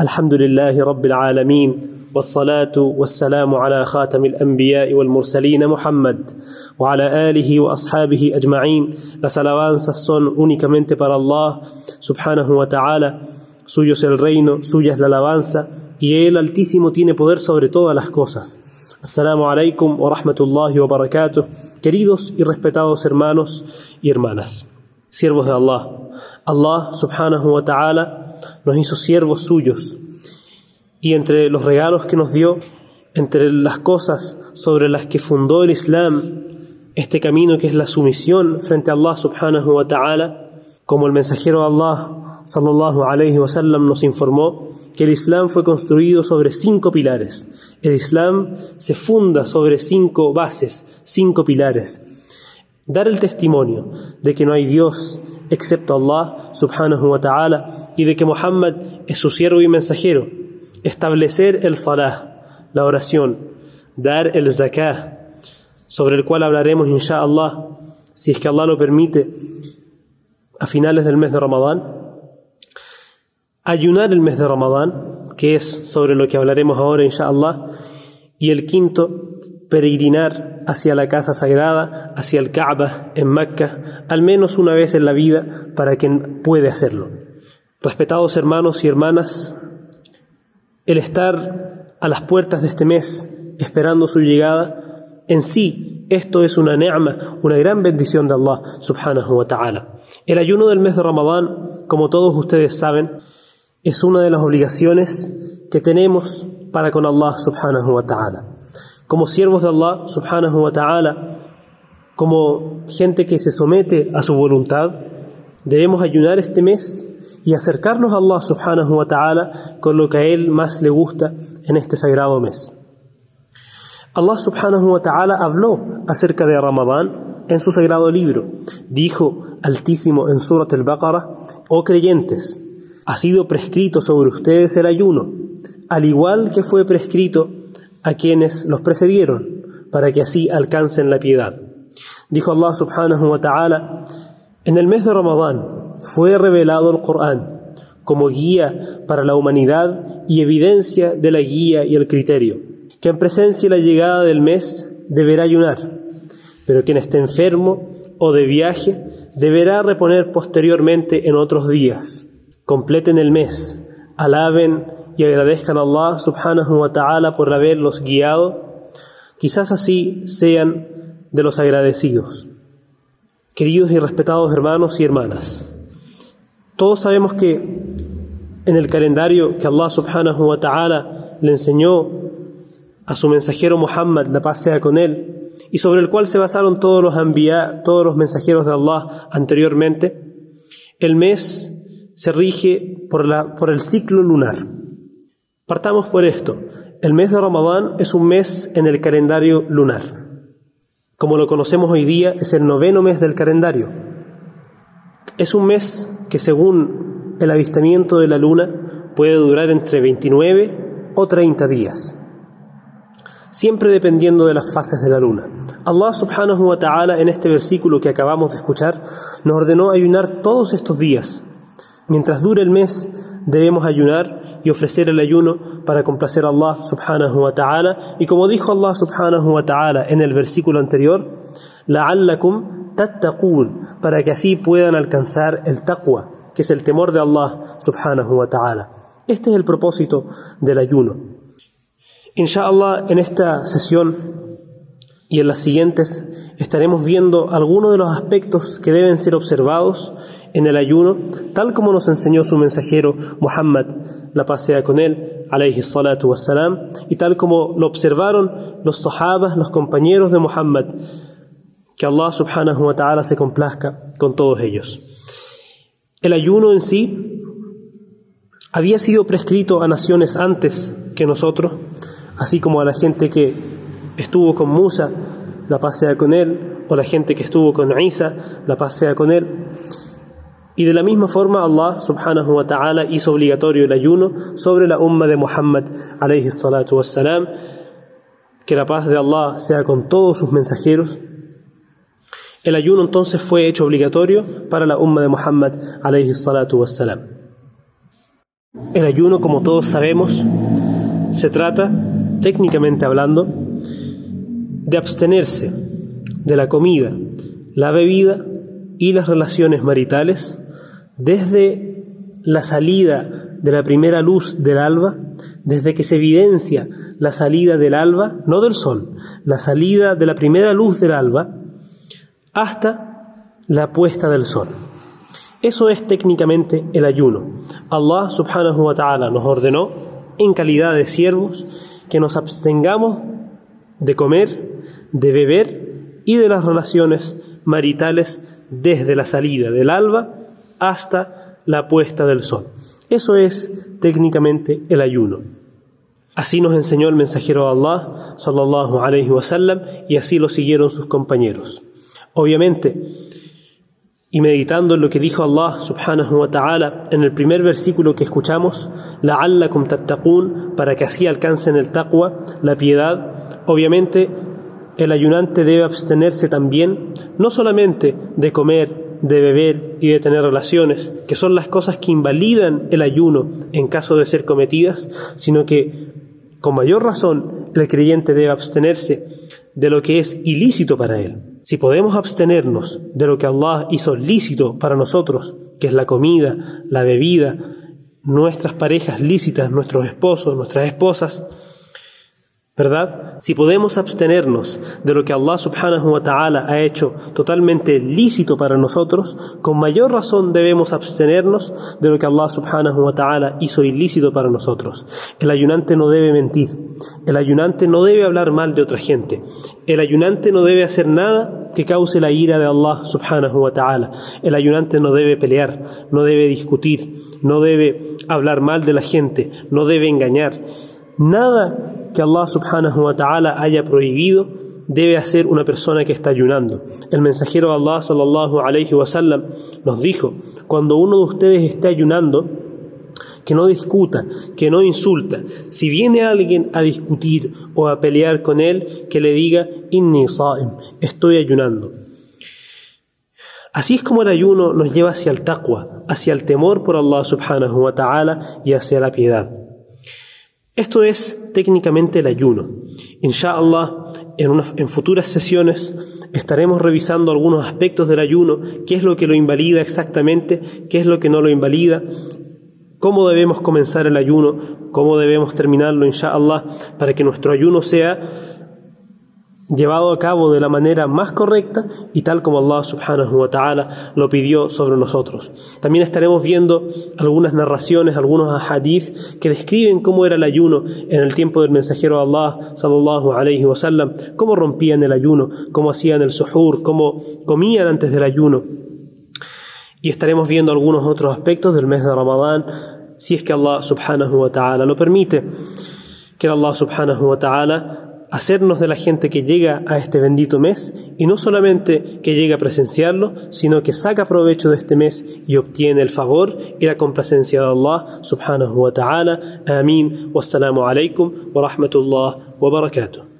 الحمد لله رب العالمين والصلاة والسلام على خاتم الأنبياء والمرسلين محمد وعلى آله وأصحابه أجمعين Las alabanzas son únicamente para subhanahu wa ta'ala Suyo es el reino, suya es la alabanza y Él Altísimo tiene poder sobre todas las cosas alaikum wa rahmatullahi wa barakatuh Queridos y respetados hermanos y hermanas Siervos de Allah Allah subhanahu wa ta'ala nos hizo siervos suyos. Y entre los regalos que nos dio, entre las cosas sobre las que fundó el Islam, este camino que es la sumisión frente a Allah subhanahu wa ta'ala, como el mensajero de Allah sallallahu alayhi wa sallam nos informó, que el Islam fue construido sobre cinco pilares. El Islam se funda sobre cinco bases, cinco pilares. Dar el testimonio de que no hay Dios excepto Allah subhanahu wa ta'ala y de que Muhammad es su siervo y mensajero. Establecer el salah, la oración, dar el zakah, sobre el cual hablaremos inshallah, si es que Allah lo permite, a finales del mes de Ramadán. Ayunar el mes de Ramadán, que es sobre lo que hablaremos ahora inshallah. Y el quinto, peregrinar hacia la casa sagrada, hacia el Kaaba en Mecca, al menos una vez en la vida para quien puede hacerlo. Respetados hermanos y hermanas, el estar a las puertas de este mes esperando su llegada, en sí esto es una ne'ama, una gran bendición de Allah subhanahu wa ta'ala. El ayuno del mes de Ramadán, como todos ustedes saben, es una de las obligaciones que tenemos para con Allah subhanahu wa ta'ala como siervos de Allah subhanahu wa ta'ala, como gente que se somete a su voluntad, debemos ayunar este mes y acercarnos a Allah subhanahu wa ta'ala con lo que a Él más le gusta en este sagrado mes. Allah subhanahu wa ta'ala habló acerca de Ramadán en su sagrado libro. Dijo altísimo en Surat al-Baqarah, oh creyentes, ha sido prescrito sobre ustedes el ayuno, al igual que fue prescrito a quienes los precedieron, para que así alcancen la piedad. Dijo Allah subhanahu wa ta'ala, en el mes de Ramadán fue revelado el Corán como guía para la humanidad y evidencia de la guía y el criterio, que en presencia la llegada del mes deberá ayunar, pero quien esté enfermo o de viaje deberá reponer posteriormente en otros días. Completen el mes, alaben y agradezcan a Allah subhanahu wa ta'ala por haberlos guiado, quizás así sean de los agradecidos. Queridos y respetados hermanos y hermanas, todos sabemos que en el calendario que Allah subhanahu wa ta'ala le enseñó a su mensajero Muhammad, la paz sea con él, y sobre el cual se basaron todos los todos los mensajeros de Allah anteriormente, el mes se rige por, la, por el ciclo lunar. Partamos por esto. El mes de Ramadán es un mes en el calendario lunar. Como lo conocemos hoy día, es el noveno mes del calendario. Es un mes que según el avistamiento de la luna puede durar entre 29 o 30 días, siempre dependiendo de las fases de la luna. Allah subhanahu wa ta'ala en este versículo que acabamos de escuchar nos ordenó ayunar todos estos días. Mientras dure el mes, debemos ayunar y ofrecer el ayuno para complacer a Allah subhanahu wa ta'ala. Y como dijo Allah subhanahu wa ta'ala en el versículo anterior, la'allakum tattaqun, para que así puedan alcanzar el taqwa, que es el temor de Allah subhanahu wa ta'ala. Este es el propósito del ayuno. Inshallah, en esta sesión y en las siguientes estaremos viendo algunos de los aspectos que deben ser observados en el ayuno, tal como nos enseñó su mensajero Muhammad, la paz sea con él, alayhi salatu wassalam, y tal como lo observaron los sahabas, los compañeros de Muhammad, que Allah subhanahu wa ta'ala se complazca con todos ellos. El ayuno en sí había sido prescrito a naciones antes que nosotros, así como a la gente que estuvo con Musa, la paz sea con él, o la gente que estuvo con Isa, la paz sea con él. Y de la misma forma Allah subhanahu wa ta'ala hizo obligatorio el ayuno sobre la umma de Muhammad alayhi salatu wassalam. Que la paz de Allah sea con todos sus mensajeros. El ayuno entonces fue hecho obligatorio para la umma de Muhammad alayhi salatu wassalam. El ayuno, como todos sabemos, se trata, técnicamente hablando, de abstenerse de la comida, la bebida y las relaciones maritales desde la salida de la primera luz del alba, desde que se evidencia la salida del alba, no del sol, la salida de la primera luz del alba, hasta la puesta del sol. Eso es técnicamente el ayuno. Allah subhanahu wa ta'ala nos ordenó, en calidad de siervos, que nos abstengamos de comer, de beber y de las relaciones maritales desde la salida del alba hasta la puesta del sol. Eso es técnicamente el ayuno. Así nos enseñó el mensajero de Allah, sallallahu alayhi wa sallam, y así lo siguieron sus compañeros. Obviamente, y meditando en lo que dijo Allah subhanahu wa ta'ala en el primer versículo que escuchamos, la'allakum tattaqun, para que así alcancen el taqwa, la piedad, obviamente el ayunante debe abstenerse también, no solamente de comer, de beber y de tener relaciones, que son las cosas que invalidan el ayuno en caso de ser cometidas, sino que con mayor razón el creyente debe abstenerse de lo que es ilícito para él. Si podemos abstenernos de lo que Allah hizo lícito para nosotros, que es la comida, la bebida, nuestras parejas lícitas, nuestros esposos, nuestras esposas, ¿Verdad? Si podemos abstenernos de lo que Allah subhanahu wa ta'ala ha hecho totalmente lícito para nosotros, con mayor razón debemos abstenernos de lo que Allah subhanahu wa ta'ala hizo ilícito para nosotros. El ayunante no debe mentir, el ayunante no debe hablar mal de otra gente, el ayunante no debe hacer nada que cause la ira de Allah subhanahu wa ta'ala, el ayunante no debe pelear, no debe discutir, no debe hablar mal de la gente, no debe engañar. Nada que Allah subhanahu wa ta'ala haya prohibido debe hacer una persona que está ayunando. El mensajero de Allah sallallahu alayhi wa sallam nos dijo, cuando uno de ustedes esté ayunando, que no discuta, que no insulta. Si viene alguien a discutir o a pelear con él, que le diga, inni sa'im, estoy ayunando. Así es como el ayuno nos lleva hacia el taqwa, hacia el temor por Allah subhanahu wa ta'ala y hacia la piedad. Esto es técnicamente el ayuno. Inshallah, en, en futuras sesiones estaremos revisando algunos aspectos del ayuno, qué es lo que lo invalida exactamente, qué es lo que no lo invalida, cómo debemos comenzar el ayuno, cómo debemos terminarlo, inshallah, para que nuestro ayuno sea llevado a cabo de la manera más correcta y tal como Allah subhanahu wa ta'ala lo pidió sobre nosotros. También estaremos viendo algunas narraciones, algunos hadith que describen cómo era el ayuno en el tiempo del mensajero Allah sallallahu alayhi wa sallam, cómo rompían el ayuno, cómo hacían el suhur, cómo comían antes del ayuno. Y estaremos viendo algunos otros aspectos del mes de Ramadán, si es que Allah subhanahu wa ta'ala lo permite. Que Allah subhanahu wa ta'ala hacernos de la gente que llega a este bendito mes y no solamente que llega a presenciarlo, sino que saca provecho de este mes y obtiene el favor y la complacencia de Allah subhanahu wa ta'ala. Amén. Wassalamu alaikum wa rahmatullah wa barakatuh.